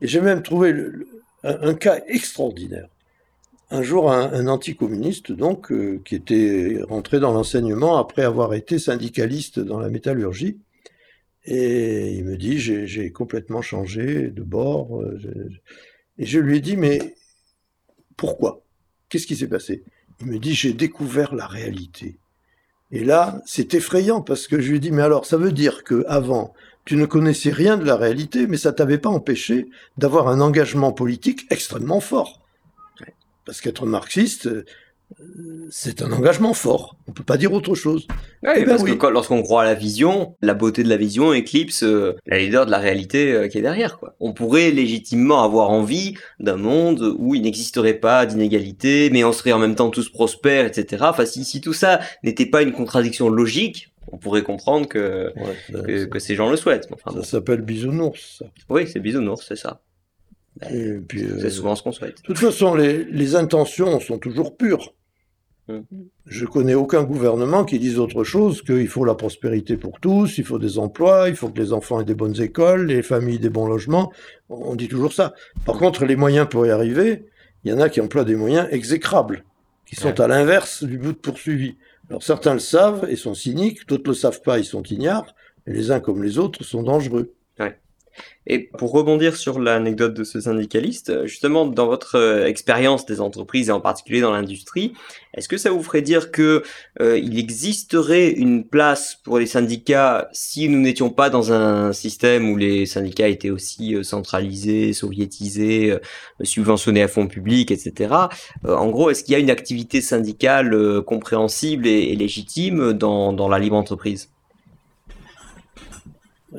Et j'ai même trouvé le- un, cas extraordinaire. Un jour, un, un anticommuniste, donc, euh, qui était rentré dans l'enseignement après avoir été syndicaliste dans la métallurgie, et il me dit, j'ai complètement changé de bord. euh, Et je lui ai dit, mais pourquoi? Qu'est-ce qui s'est passé? Il me dit, j'ai découvert la réalité. Et là, c'est effrayant parce que je lui ai dit, mais alors, ça veut dire que avant, tu ne connaissais rien de la réalité, mais ça t'avait pas empêché d'avoir un engagement politique extrêmement fort. Parce qu'être marxiste, euh, c'est un engagement fort. On peut pas dire autre chose.
Ouais,
Eh ben
parce
oui.
que lorsqu'on croit à la vision, la beauté de la vision éclipse euh, la leader de la réalité euh, qui est derrière. Quoi. On pourrait légitimement avoir envie d'un monde où il n'existerait pas d'inégalité, mais on serait en même temps tous prospères, etc. Enfin, si, si tout ça n'était pas une contradiction logique, on pourrait comprendre que,
Ouais, ça,
que, que ces gens le souhaitent. Enfin,
ça
bon.
s'appelle bisounours. ça.
Oui, c'est bisounours, c'est ça. Ben,
puis, euh,
C'est souvent ce qu'on souhaite.
De toute façon, les, les intentions sont toujours pures.
Mm.
Je connais aucun gouvernement qui dise autre chose qu'il faut la prospérité pour tous, il faut des emplois, il faut que les enfants aient des bonnes écoles, les familles des bons logements. On dit toujours ça. Par contre, les moyens pour y arriver, il y en a qui emploient des moyens exécrables, qui sont
Ouais.
à l'inverse du but poursuivi. Alors certains le savent et sont cyniques, d'autres le savent pas, ils sont ignares, et les uns comme les autres sont dangereux.
Et pour rebondir sur l'anecdote de ce syndicaliste, euh, justement, dans votre euh, expérience des entreprises et en particulier dans l'industrie, est-ce que ça vous ferait dire que euh, il existerait une place pour les syndicats si nous n'étions pas dans un système où les syndicats étaient aussi centralisés, soviétisés, subventionnés à fonds publics, etc. en gros, est-ce qu'il y a une activité syndicale compréhensible et, légitime dans, dans la libre entreprise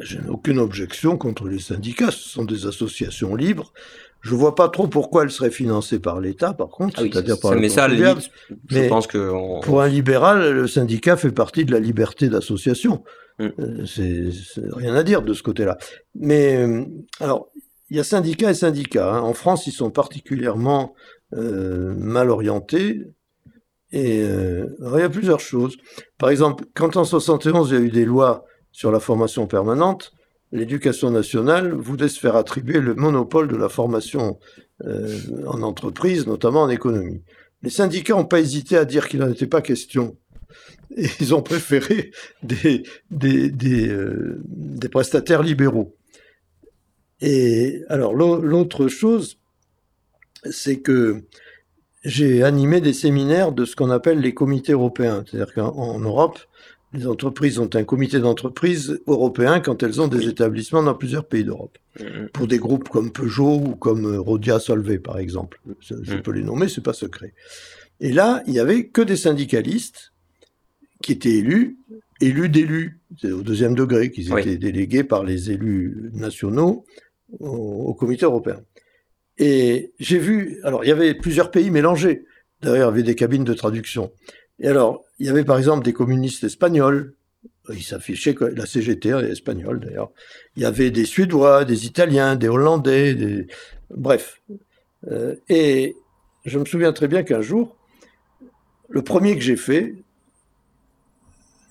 je n'ai aucune objection contre les syndicats, ce sont des associations libres. Je vois pas trop pourquoi elles seraient financées par l'État, par contre,
ah c'est-à-dire par mais ça, je pense que
pour un libéral, le syndicat fait partie de la liberté d'association. Mm. Euh, c'est rien à dire de ce côté-là. Mais euh, alors, il y a syndicats et syndicats. Hein. En France, ils sont particulièrement euh, mal orientés. Et il y a plusieurs choses. Par exemple, quand en 71 il y a eu des lois sur la formation permanente, l'éducation nationale voulait se faire attribuer le monopole de la formation euh, en entreprise, notamment en économie. Les syndicats n'ont pas hésité à dire qu'il n'en était pas question. Ils ont préféré des, des, euh, des prestataires libéraux. Et alors l'autre chose, c'est que j'ai animé des séminaires de ce qu'on appelle les comités européens. C'est-à-dire qu'en Europe, les entreprises ont un comité d'entreprise européen quand elles ont des établissements dans plusieurs pays d'Europe. Pour des groupes comme Peugeot ou comme euh, Rodia Solvay, par exemple. Je, mm. peux les nommer, c'est pas secret. Et là, il y avait que des syndicalistes qui étaient élus, élus d'élus, c'est au deuxième degré, qu'ils étaient délégués par les élus nationaux au, au comité européen. Et j'ai vu, alors il y avait plusieurs pays mélangés. D'ailleurs, il y avait des cabines de traduction. Et alors, il y avait par exemple des communistes espagnols, ils s'affichaient, la CGT est espagnole d'ailleurs. Il y avait des Suédois, des Italiens, des Hollandais, bref. Euh, et je me souviens très bien qu'un jour, le premier que j'ai fait,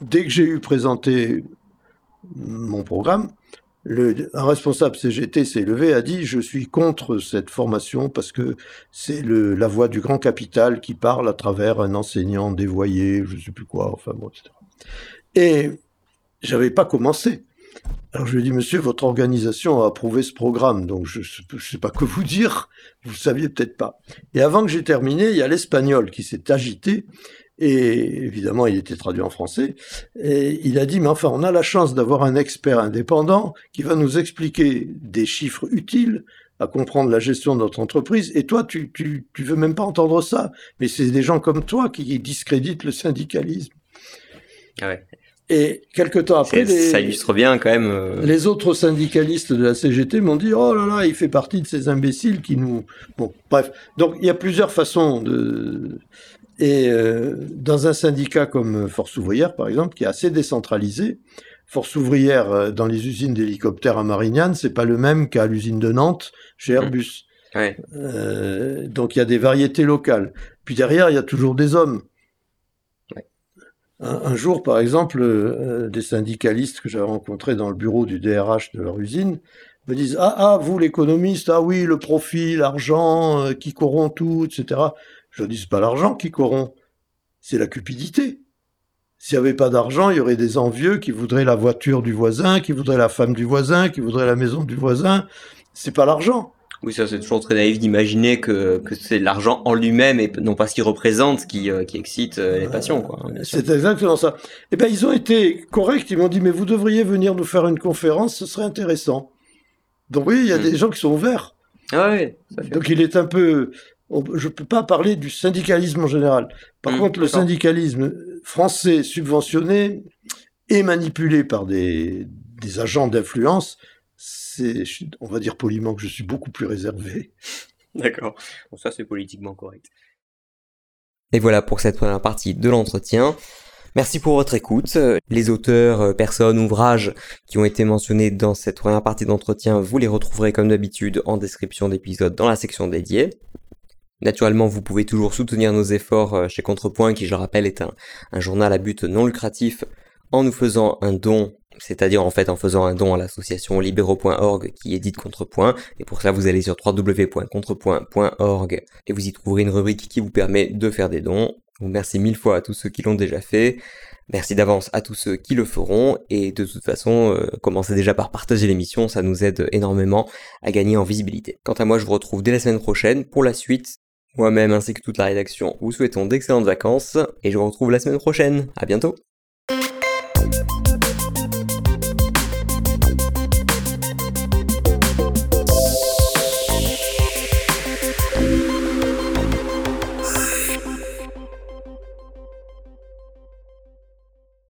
dès que j'ai eu présenté mon programme, un responsable CGT s'est levé a dit je suis contre cette formation parce que c'est la voix du grand capital qui parle à travers un enseignant dévoyé, je ne sais plus quoi, enfin bon, etc. Et j'avais pas commencé. Alors je lui ai dit monsieur, votre organisation a approuvé ce programme, donc je ne sais pas que vous dire, vous ne saviez peut-être pas. Et avant que j'ai terminé, il y a l'espagnol qui s'est agité et évidemment, il était traduit en français. Et il a dit, mais enfin, on a la chance d'avoir un expert indépendant qui va nous expliquer des chiffres utiles à comprendre la gestion de notre entreprise. Et toi, tu, tu, tu veux même pas entendre ça. Mais c'est des gens comme toi qui discréditent le syndicalisme.
Ah ouais.
Et quelque temps après,
les, ça illustre bien quand même. Euh,
les autres syndicalistes de la CGT m'ont dit oh là là, il fait partie de ces imbéciles qui nous. Bon, bref. Donc il y a plusieurs façons de et euh, dans un syndicat comme Force ouvrière, par exemple, qui est assez décentralisé, Force ouvrière euh, dans les usines d'hélicoptères à Marignane, c'est pas le même qu'à l'usine de Nantes chez mmh. Airbus. Euh, donc il y a des variétés locales. Puis derrière, il y a toujours des hommes. Un, jour, par exemple, euh, des syndicalistes que j'avais rencontrés dans le bureau du DRH de leur usine me disent Ah, ah, vous l'économiste, ah oui, le profit, l'argent euh, qui corrompt tout, etc. Je dis, c'est pas l'argent qui corrompt, c'est la cupidité. S'il n'y avait pas d'argent, il y aurait des envieux qui voudraient la voiture du voisin, qui voudraient la femme du voisin, qui voudraient la maison du voisin. C'est pas l'argent.
Oui, ça c'est toujours très naïf d'imaginer que, que c'est l'argent en lui-même et non pas ce qu'il représente qui, euh, qui excite euh, les passions. Quoi,
c'est exactement ça. Eh ben, ils ont été corrects. Ils m'ont dit, mais vous devriez venir nous faire une conférence, ce serait intéressant. Donc oui, il y a hmm. des gens qui sont ouverts.
Ah oui.
Donc il est un peu je ne peux pas parler du syndicalisme en général. Par mmh, contre, le syndicalisme français subventionné et manipulé par des, agents d'influence, c'est, on va dire poliment que je suis beaucoup plus réservé.
D'accord. Bon, ça, c'est politiquement correct. Et voilà pour cette première partie de l'entretien. Merci pour votre écoute. Les auteurs, euh, personnes, ouvrages qui ont été mentionnés dans cette première partie d'entretien, vous les retrouverez comme d'habitude en description d'épisode dans la section dédiée. Naturellement, vous pouvez toujours soutenir nos efforts euh, chez Contrepoint, qui je le rappelle est un, journal à but non lucratif, en nous faisant un don c'est-à-dire en fait en faisant un don à l'association libéraux.org qui édite Contrepoint, et pour ça vous allez sur www.contrepoint.org et vous y trouverez une rubrique qui vous permet de faire des dons. Merci mille fois à tous ceux qui l'ont déjà fait, merci d'avance à tous ceux qui le feront, et de toute façon, euh, commencez déjà par partager l'émission, ça nous aide énormément à gagner en visibilité. Quant à moi, je vous retrouve dès la semaine prochaine pour la suite. Moi-même ainsi que toute la rédaction vous souhaitons d'excellentes vacances et je vous retrouve la semaine prochaine. À bientôt